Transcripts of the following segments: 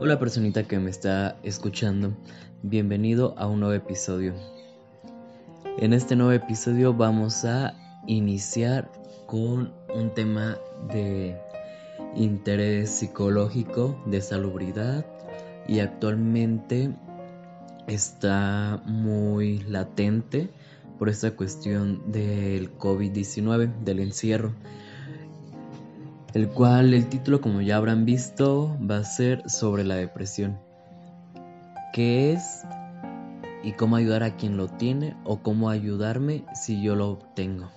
Hola personita que me está escuchando, bienvenido a un nuevo episodio. En este nuevo episodio vamos a iniciar con un tema de interés psicológico, de salubridad y actualmente está muy latente por esta cuestión del COVID-19, del encierro el cual el título como ya habrán visto va a ser sobre la depresión. ¿Qué es y cómo ayudar a quien lo tiene o cómo ayudarme si yo lo tengo?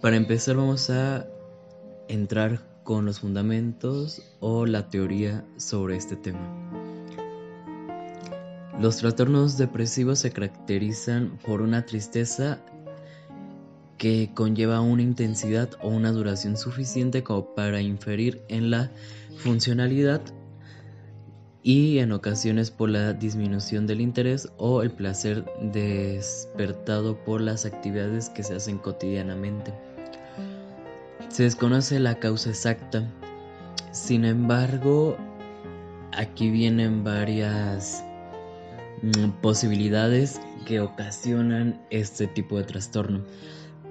Para empezar vamos a entrar con los fundamentos o la teoría sobre este tema. Los trastornos depresivos se caracterizan por una tristeza que conlleva una intensidad o una duración suficiente como para inferir en la funcionalidad y en ocasiones por la disminución del interés o el placer despertado por las actividades que se hacen cotidianamente. Se desconoce la causa exacta, sin embargo, aquí vienen varias mm, posibilidades que ocasionan este tipo de trastorno.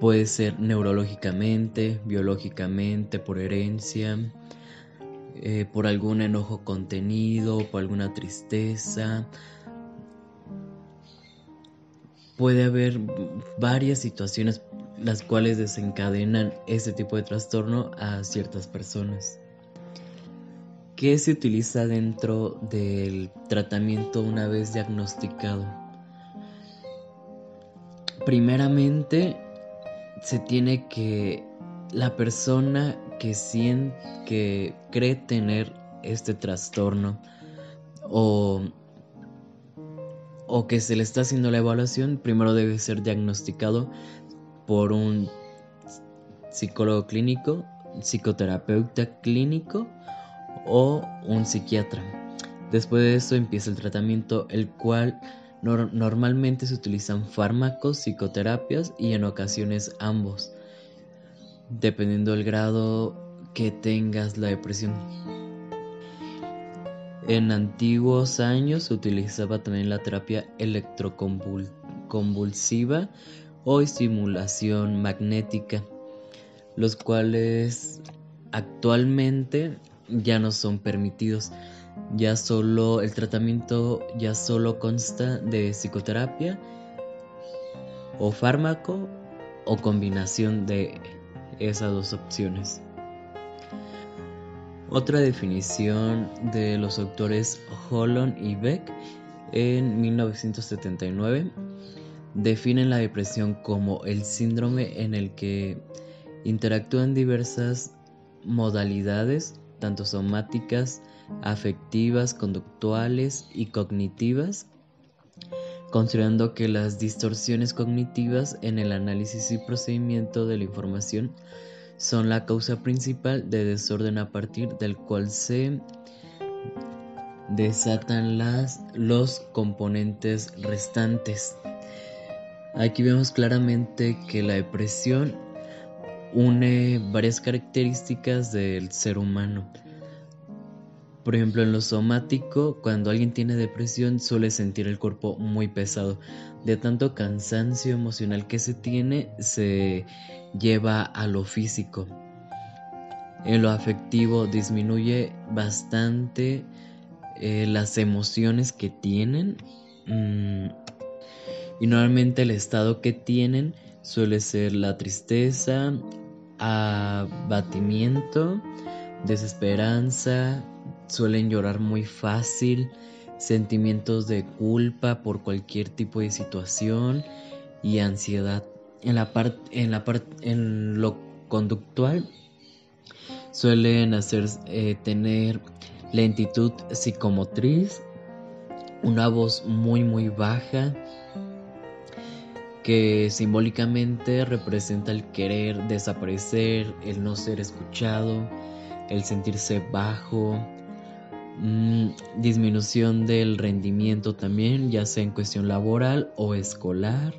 Puede ser neurológicamente, biológicamente, por herencia, eh, por algún enojo contenido, por alguna tristeza. Puede haber varias situaciones las cuales desencadenan este tipo de trastorno a ciertas personas. ¿Qué se utiliza dentro del tratamiento una vez diagnosticado? Primeramente, se tiene que la persona que siente que cree tener este trastorno o o que se le está haciendo la evaluación, primero debe ser diagnosticado por un psicólogo clínico, psicoterapeuta clínico o un psiquiatra. Después de eso empieza el tratamiento, el cual normalmente se utilizan fármacos, psicoterapias y en ocasiones ambos, dependiendo del grado que tengas la depresión. En antiguos años se utilizaba también la terapia electroconvulsiva o estimulación magnética, los cuales actualmente ya no son permitidos ya solo el tratamiento ya solo consta de psicoterapia o fármaco o combinación de esas dos opciones. Otra definición de los autores Holland y Beck en 1979 definen la depresión como el síndrome en el que interactúan diversas modalidades, tanto somáticas, afectivas, conductuales y cognitivas, considerando que las distorsiones cognitivas en el análisis y procedimiento de la información son la causa principal de desorden a partir del cual se desatan las, los componentes restantes. Aquí vemos claramente que la depresión une varias características del ser humano por ejemplo, en lo somático, cuando alguien tiene depresión suele sentir el cuerpo muy pesado. De tanto cansancio emocional que se tiene, se lleva a lo físico. En lo afectivo disminuye bastante eh, las emociones que tienen. Mm, y normalmente el estado que tienen suele ser la tristeza, abatimiento, desesperanza, suelen llorar muy fácil, sentimientos de culpa por cualquier tipo de situación y ansiedad. En la en la en lo conductual suelen hacer eh, tener lentitud psicomotriz, una voz muy muy baja que simbólicamente representa el querer desaparecer, el no ser escuchado, el sentirse bajo, mm, disminución del rendimiento también, ya sea en cuestión laboral o escolar.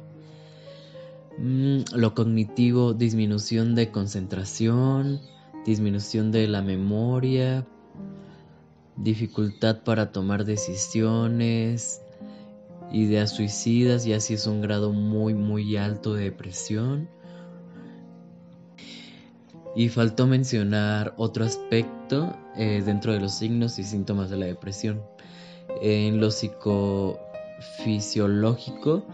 Mm, lo cognitivo, disminución de concentración, disminución de la memoria, dificultad para tomar decisiones, ideas suicidas, y así es un grado muy muy alto de depresión. Y faltó mencionar otro aspecto eh, dentro de los signos y síntomas de la depresión. En lo psicofisiológico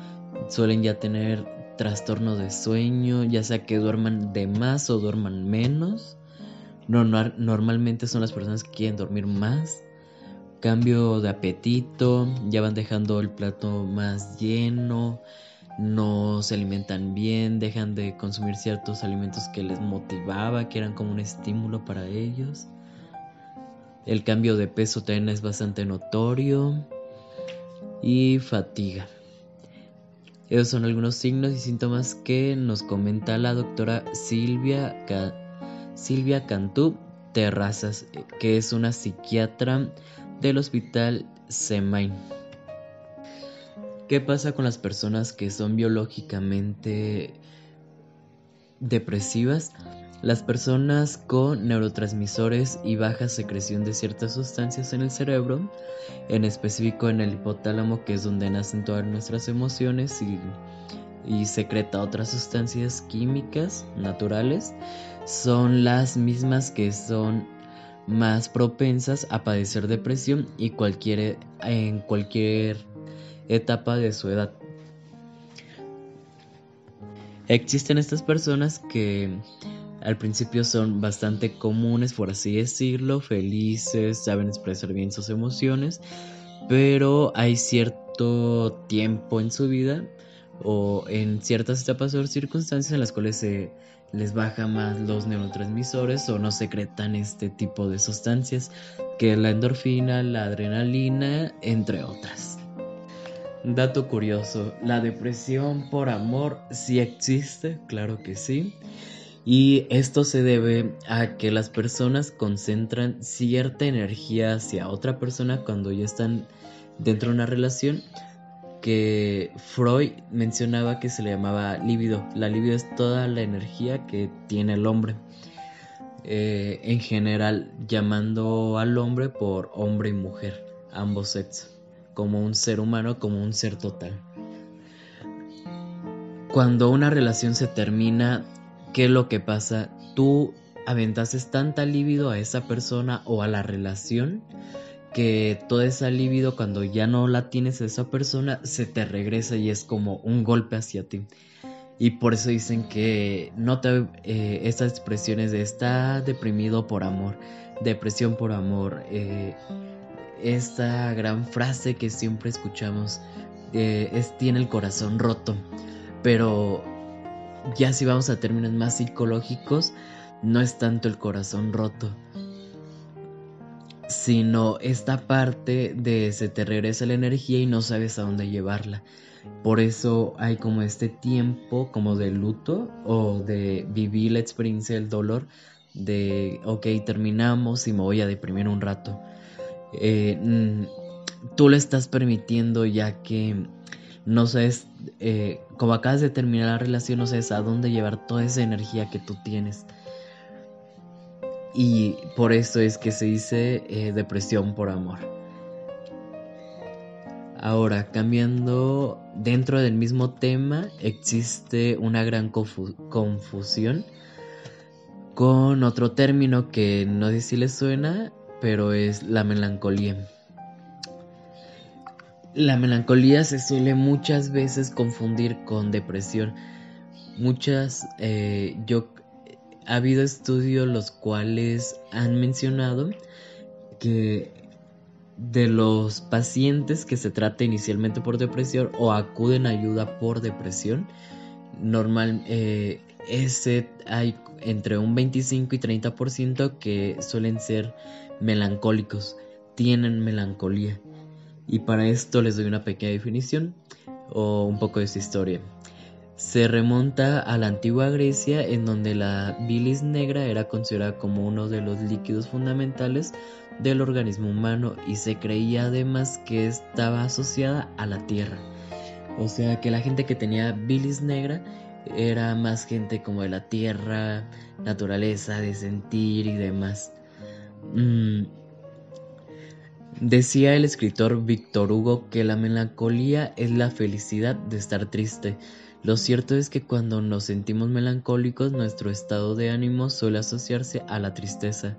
suelen ya tener trastornos de sueño, ya sea que duerman de más o duerman menos. No, normalmente son las personas que quieren dormir más. Cambio de apetito, ya van dejando el plato más lleno, no se alimentan bien, dejan de consumir ciertos alimentos que les motivaba, que eran como un estímulo para ellos. El cambio de peso también es bastante notorio. Y fatiga. Esos son algunos signos y síntomas que nos comenta la doctora Silvia, Silvia Cantú Terrazas, que es una psiquiatra del Hospital Semain. ¿Qué pasa con las personas que son biológicamente depresivas? Las personas con neurotransmisores y baja secreción de ciertas sustancias en el cerebro, en específico en el hipotálamo, que es donde nacen todas nuestras emociones y, secreta otras sustancias químicas naturales, son las mismas que son más propensas a padecer depresión y cualquier, en cualquier etapa de su edad. Existen estas personas que al principio son bastante comunes, por así decirlo, felices, saben expresar bien sus emociones, pero hay cierto tiempo en su vida o en ciertas etapas o circunstancias en las cuales se les baja más los neurotransmisores o no secretan este tipo de sustancias que la endorfina, la adrenalina, entre otras. Dato curioso, la depresión por amor sí existe, claro que sí. Y esto se debe a que las personas concentran cierta energía hacia otra persona cuando ya están dentro de una relación que Freud mencionaba que se le llamaba libido. La libido es toda la energía que tiene el hombre. Eh, en general llamando al hombre por hombre y mujer, ambos sexos como un ser humano, como un ser total. Cuando una relación se termina, ¿qué es lo que pasa? Tú aventases tanta libido a esa persona o a la relación que toda esa libido cuando ya no la tienes a esa persona se te regresa y es como un golpe hacia ti. Y por eso dicen que no te eh, expresiones de está deprimido por amor, depresión por amor, eh, esta gran frase que siempre escuchamos eh, es tiene el corazón roto. Pero ya si vamos a términos más psicológicos, no es tanto el corazón roto, sino esta parte de se te regresa la energía y no sabes a dónde llevarla. Por eso hay como este tiempo como de luto o de vivir la experiencia del dolor de, ok, terminamos y me voy a deprimir un rato. Eh, mm, tú lo estás permitiendo ya que no sabes, eh, como acabas de terminar la relación, no sabes a dónde llevar toda esa energía que tú tienes. Y por eso es que se dice eh, depresión por amor. Ahora, cambiando dentro del mismo tema, existe una gran confusión con otro término que no sé si les suena, pero es la melancolía. La melancolía se suele muchas veces confundir con depresión. Muchas, eh, yo, ha habido estudios los cuales han mencionado que de los pacientes que se trata inicialmente por depresión o acuden a ayuda por depresión, normal, eh, hay entre un 25 y 30% que suelen ser melancólicos, tienen melancolía. Y para esto les doy una pequeña definición o un poco de su historia. Se remonta a la antigua Grecia en donde la bilis negra era considerada como uno de los líquidos fundamentales del organismo humano y se creía además que estaba asociada a la tierra. O sea que la gente que tenía bilis negra era más gente como de la tierra, naturaleza, de sentir y demás. Mm, Decía el escritor Víctor Hugo que la melancolía es la felicidad de estar triste. Lo cierto es que cuando nos sentimos melancólicos nuestro estado de ánimo suele asociarse a la tristeza.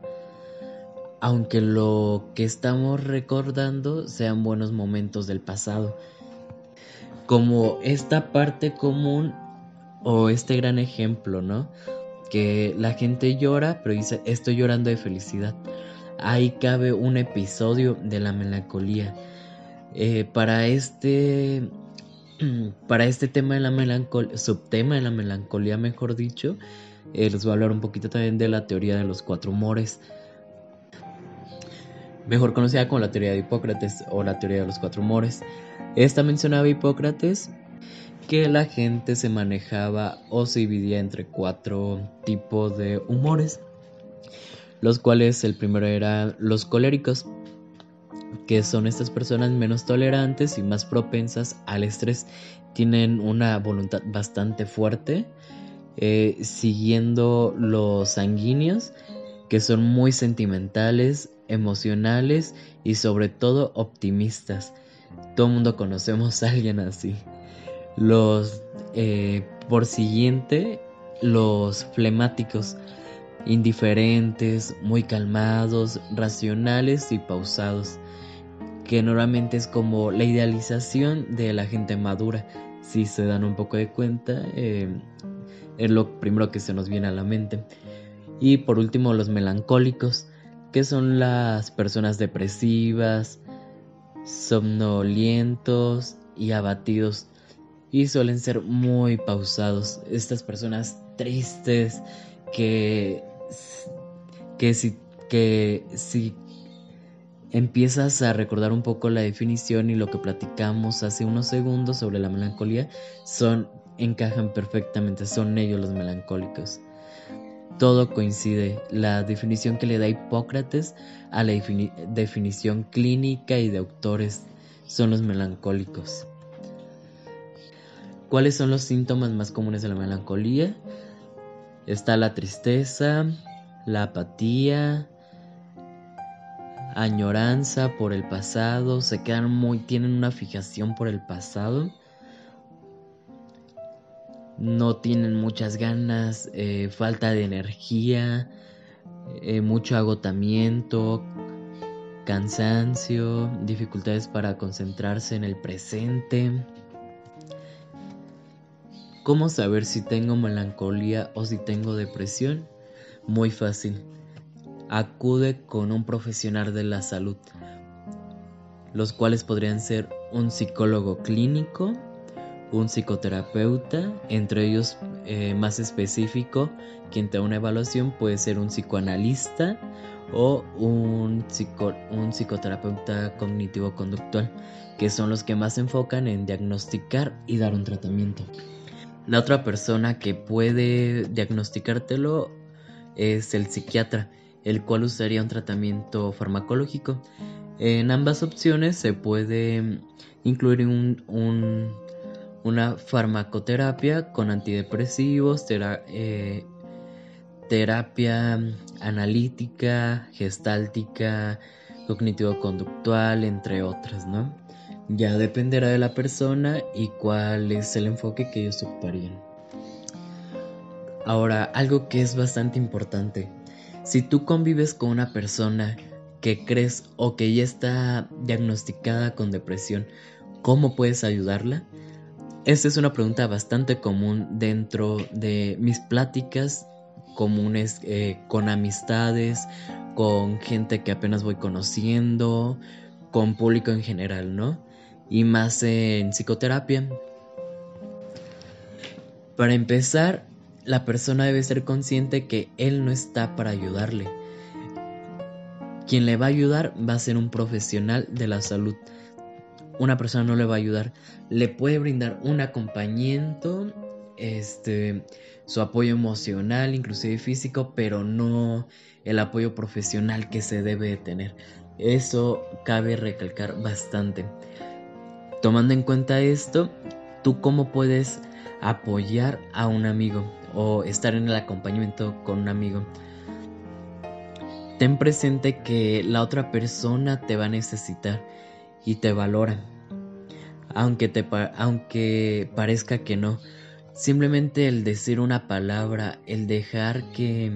Aunque lo que estamos recordando sean buenos momentos del pasado. Como esta parte común o este gran ejemplo, ¿no? Que la gente llora, pero dice, estoy llorando de felicidad. Ahí cabe un episodio de la melancolía. Eh, para este para este tema de la melancolía, subtema de la melancolía, mejor dicho, eh, les voy a hablar un poquito también de la teoría de los cuatro humores. Mejor conocida como la teoría de Hipócrates o la teoría de los cuatro humores. Esta mencionaba Hipócrates que la gente se manejaba o se dividía entre cuatro tipos de humores, los cuales el primero eran los coléricos, que son estas personas menos tolerantes y más propensas al estrés, tienen una voluntad bastante fuerte, eh, siguiendo los sanguíneos, que son muy sentimentales, emocionales y sobre todo optimistas. Todo el mundo conocemos a alguien así. Los, eh, por siguiente, los flemáticos, indiferentes, muy calmados, racionales y pausados, que normalmente es como la idealización de la gente madura. Si se dan un poco de cuenta, eh, es lo primero que se nos viene a la mente. Y por último, los melancólicos, que son las personas depresivas, somnolientos y abatidos y suelen ser muy pausados. Estas personas tristes que, que, si, que si empiezas a recordar un poco la definición y lo que platicamos hace unos segundos sobre la melancolía, son encajan perfectamente, son ellos los melancólicos. Todo coincide. La definición que le da Hipócrates a la definición clínica y de autores son los melancólicos. ¿Cuáles son los síntomas más comunes de la melancolía? Está la tristeza, la apatía, añoranza por el pasado, se quedan muy, tienen una fijación por el pasado, no tienen muchas ganas, eh, falta de energía, eh, mucho agotamiento, cansancio, dificultades para concentrarse en el presente. ¿Cómo saber si tengo melancolía o si tengo depresión? Muy fácil. Acude con un profesional de la salud, los cuales podrían ser un psicólogo clínico, un psicoterapeuta, entre ellos eh, más específico, quien te da una evaluación puede ser un psicoanalista o un, un psicoterapeuta cognitivo-conductual, que son los que más se enfocan en diagnosticar y dar un tratamiento. La otra persona que puede diagnosticártelo es el psiquiatra, el cual usaría un tratamiento farmacológico. En ambas opciones se puede incluir una farmacoterapia con antidepresivos, eh, terapia analítica, gestáltica, cognitivo-conductual, entre otras, ¿no? Ya dependerá de la persona y cuál es el enfoque que ellos ocuparían. Ahora, algo que es bastante importante. Si tú convives con una persona que crees o que ya está diagnosticada con depresión, ¿cómo puedes ayudarla? Esta es una pregunta bastante común dentro de mis pláticas comunes eh, con amistades, con gente que apenas voy conociendo, con público en general, ¿no? Y más en psicoterapia. Para empezar, la persona debe ser consciente que él no está para ayudarle. Quien le va a ayudar va a ser un profesional de la salud. Una persona no le va a ayudar, le puede brindar un acompañamiento, este, su apoyo emocional, inclusive físico, pero no el apoyo profesional que se debe tener. Eso cabe recalcar bastante. Tomando en cuenta esto, ¿tú cómo puedes apoyar a un amigo o estar en el acompañamiento con un amigo? ten presente que la otra persona te va a necesitar y te valora. Aunque, te, aunque parezca que no, simplemente el decir una palabra, el dejar que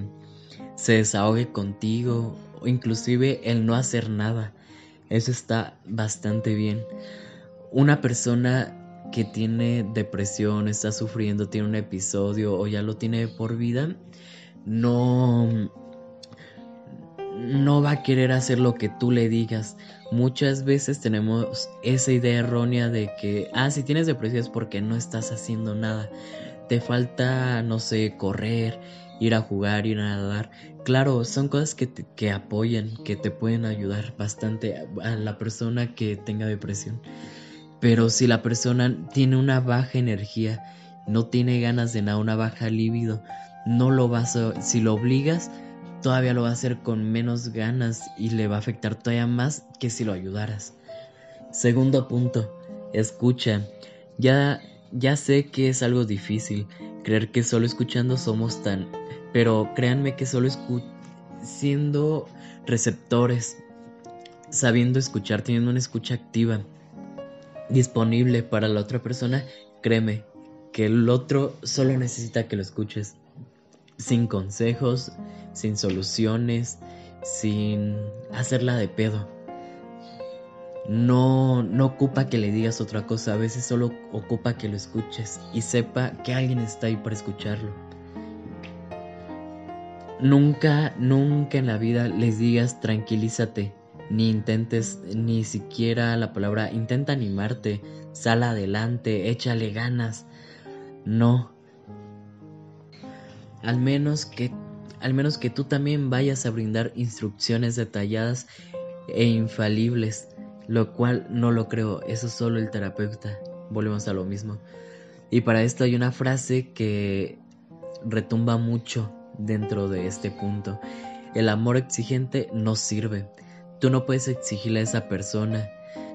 se desahogue contigo o inclusive el no hacer nada, eso está bastante bien. Una persona que tiene depresión, está sufriendo, tiene un episodio o ya lo tiene por vida, no no va a querer hacer lo que tú le digas. Muchas veces tenemos esa idea errónea de que, ah, si tienes depresión es porque no estás haciendo nada. Te falta, no sé, correr, ir a jugar, ir a nadar. Claro, son cosas que, que apoyan, que te pueden ayudar bastante a la persona que tenga depresión. Pero si la persona tiene una baja energía, no tiene ganas de nada, una baja libido, no lo vas a, si lo obligas, todavía lo va a hacer con menos ganas y le va a afectar todavía más que si lo ayudaras. Segundo punto, escucha. Ya, ya sé que es algo difícil creer que solo escuchando somos tan, pero créanme que solo siendo receptores, sabiendo escuchar, teniendo una escucha activa, disponible para la otra persona, créeme que el otro solo necesita que lo escuches sin consejos, sin soluciones, sin hacerla de pedo. No, no ocupa que le digas otra cosa, a veces solo ocupa que lo escuches y sepa que alguien está ahí para escucharlo. Nunca, nunca en la vida les digas tranquilízate, ni intentes ni siquiera la palabra intenta animarte, sal adelante, échale ganas. No, al menos que al menos que tú también vayas a brindar instrucciones detalladas e infalibles, lo cual no lo creo, eso solo el terapeuta. Volvemos a lo mismo. Y para esto hay una frase que retumba mucho dentro de este punto. El amor exigente no sirve. Tú no puedes exigirle a esa persona.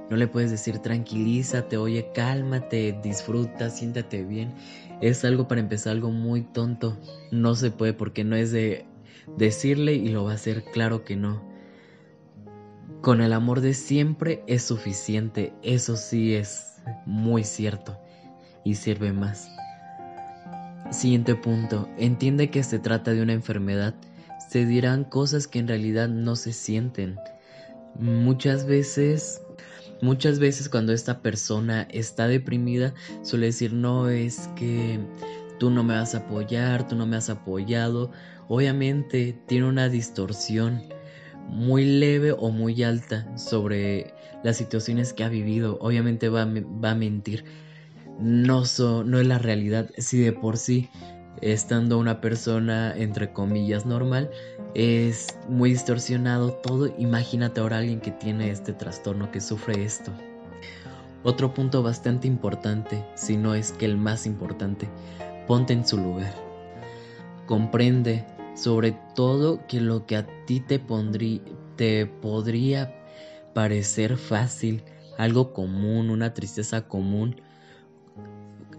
No le puedes decir tranquilízate, oye, cálmate, disfruta, siéntate bien es algo para empezar algo muy tonto. No se puede porque no es de decirle y lo va a hacer, claro que no. Con el amor de siempre es suficiente, eso sí es muy cierto y sirve más. Siguiente punto, entiende que se trata de una enfermedad. Se dirán cosas que en realidad no se sienten. Muchas veces Muchas veces cuando esta persona está deprimida suele decir no es que tú no me vas a apoyar, tú no me has apoyado. Obviamente tiene una distorsión muy leve o muy alta sobre las situaciones que ha vivido. Obviamente va, va a mentir. No, no es la realidad. Si de por sí estando una persona entre comillas normal, es muy distorsionado todo. Imagínate ahora alguien que tiene este trastorno, que sufre esto. Otro punto bastante importante, si no es que el más importante, ponte en su lugar. Comprende sobre todo que lo que a ti te, te podría parecer fácil, algo común, una tristeza común,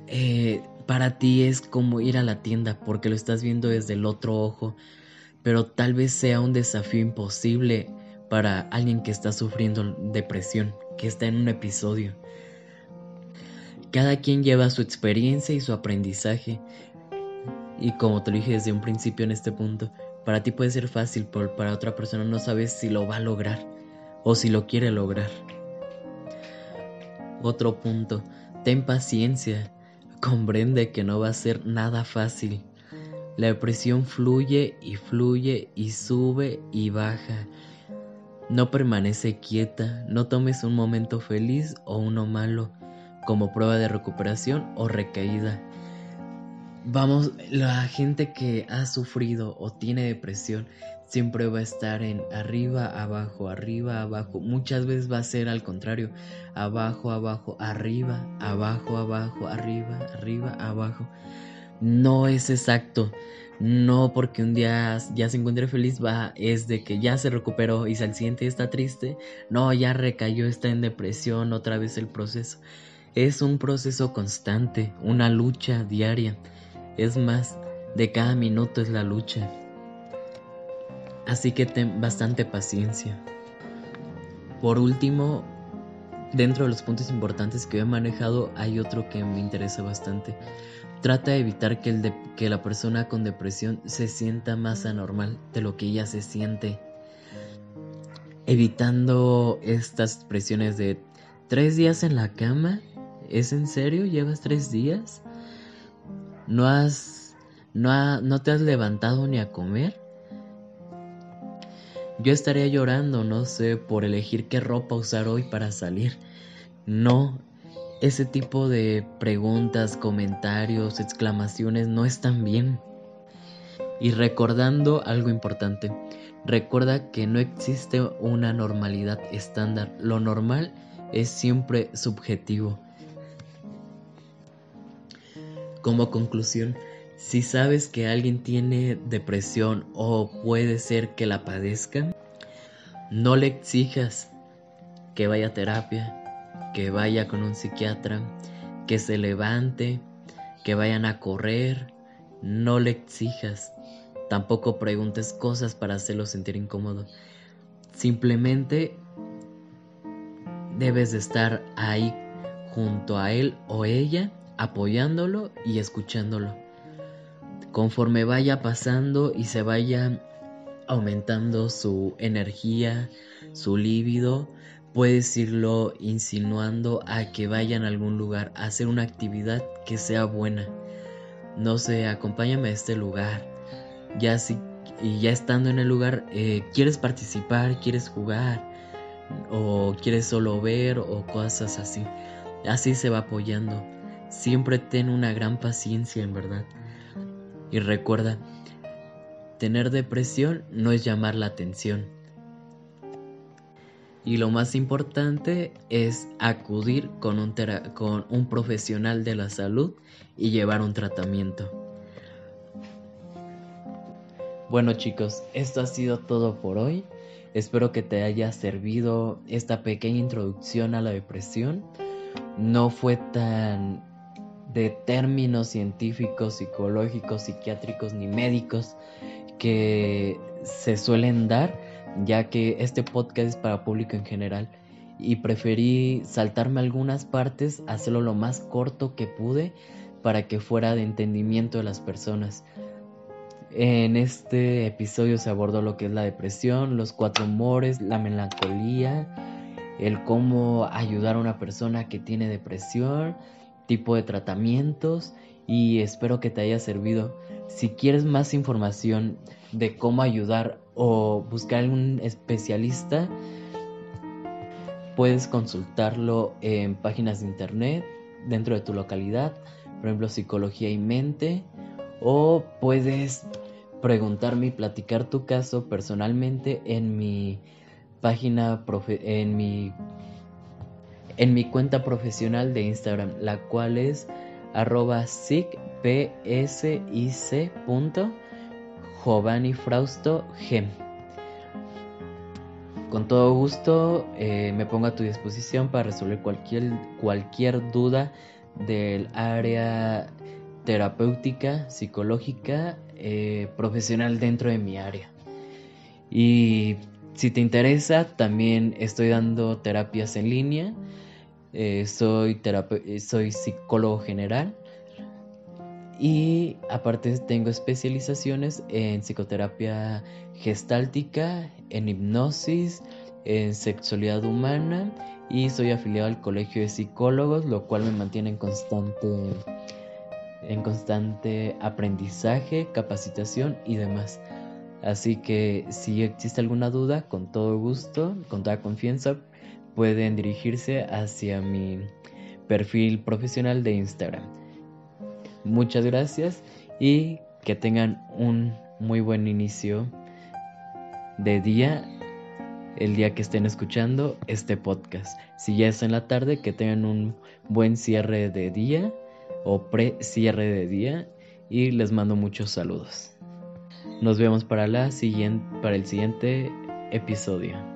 eh, para ti es como ir a la tienda porque lo estás viendo desde el otro ojo, pero tal vez sea un desafío imposible para alguien que está sufriendo depresión, que está en un episodio. Cada quien lleva su experiencia y su aprendizaje. Y como te lo dije desde un principio en este punto, para ti puede ser fácil, pero para otra persona no sabes si lo va a lograr o si lo quiere lograr. Otro punto, ten paciencia comprende que no va a ser nada fácil. La depresión fluye y fluye y sube y baja. No permanece quieta, no tomes un momento feliz o uno malo como prueba de recuperación o recaída. Vamos, la gente que ha sufrido o tiene depresión siempre va a estar en arriba, abajo, arriba, abajo. Muchas veces va a ser al contrario, abajo, abajo, arriba, abajo, abajo, arriba, arriba, abajo. No es exacto. No porque un día ya se encuentre feliz va, es de que ya se recuperó y al siguiente está triste. No, ya recayó, está en depresión, otra vez el proceso. Es un proceso constante, una lucha diaria. Es más, de cada minuto es la lucha. Así que ten bastante paciencia. Por último, dentro de los puntos importantes que he manejado, hay otro que me interesa bastante. Trata de evitar que, el que la persona con depresión se sienta más anormal de lo que ella se siente. Evitando estas expresiones de tres días en la cama. ¿Es en serio? ¿Llevas tres días? ¿No has... no, no te has levantado ni a comer? Yo estaría llorando, no sé, por elegir qué ropa usar hoy para salir. No, ese tipo de preguntas, comentarios, exclamaciones no están bien. Y recordando algo importante, recuerda que no existe una normalidad estándar. Lo normal es siempre subjetivo. Como conclusión, si sabes que alguien tiene depresión o puede ser que la padezca, no le exijas que vaya a terapia, que vaya con un psiquiatra, que se levante, que vayan a correr. No le exijas. Tampoco preguntes cosas para hacerlo sentir incómodo. Simplemente debes de estar ahí junto a él o ella, apoyándolo y escuchándolo. Conforme vaya pasando y se vaya aumentando su energía, su líbido, puedes irlo insinuando a que vayan a algún lugar a hacer una actividad que sea buena. No sé, acompáñame a este lugar. Ya si y ya estando en el lugar, eh, quieres participar, quieres jugar, o quieres solo ver, o cosas así. Así se va apoyando. Siempre ten una gran paciencia, en verdad. Y recuerda, tener depresión no es llamar la atención. Y lo más importante es acudir con un, profesional de la salud y llevar un tratamiento. Bueno chicos, esto ha sido todo por hoy. Espero que te haya servido esta pequeña introducción a la depresión. No fue tan de términos científicos, psicológicos, psiquiátricos ni médicos que se suelen dar, ya que este podcast es para público en general y preferí saltarme algunas partes, hacerlo lo más corto que pude para que fuera de entendimiento de las personas. En este episodio se abordó lo que es la depresión, los cuatro humores, la melancolía, el cómo ayudar a una persona que tiene depresión, tipo de tratamientos y espero que te haya servido. Si quieres más información de cómo ayudar o buscar un especialista, puedes consultarlo en páginas de internet dentro de tu localidad, por ejemplo Psicología y Mente, o puedes preguntarme y platicar tu caso personalmente en mi página, en mi en mi cuenta profesional de Instagram, la cual es arroba gem. Con todo gusto eh, me pongo a tu disposición para resolver cualquier, cualquier duda del área terapéutica, psicológica, eh, profesional dentro de mi área. Y si te interesa, también estoy dando terapias en línea eh, soy, eh, soy psicólogo general y aparte tengo especializaciones en psicoterapia gestáltica, en hipnosis, en sexualidad humana y soy afiliado al Colegio de Psicólogos, lo cual me mantiene en constante en constante aprendizaje, capacitación y demás. Así que si existe alguna duda, con todo gusto, con toda confianza, pueden dirigirse hacia mi perfil profesional de Instagram. Muchas gracias y que tengan un muy buen inicio de día el día que estén escuchando este podcast. Si ya es en la tarde, que tengan un buen cierre de día o pre-cierre de día y les mando muchos saludos. Nos vemos para, la siguiente, para el siguiente episodio.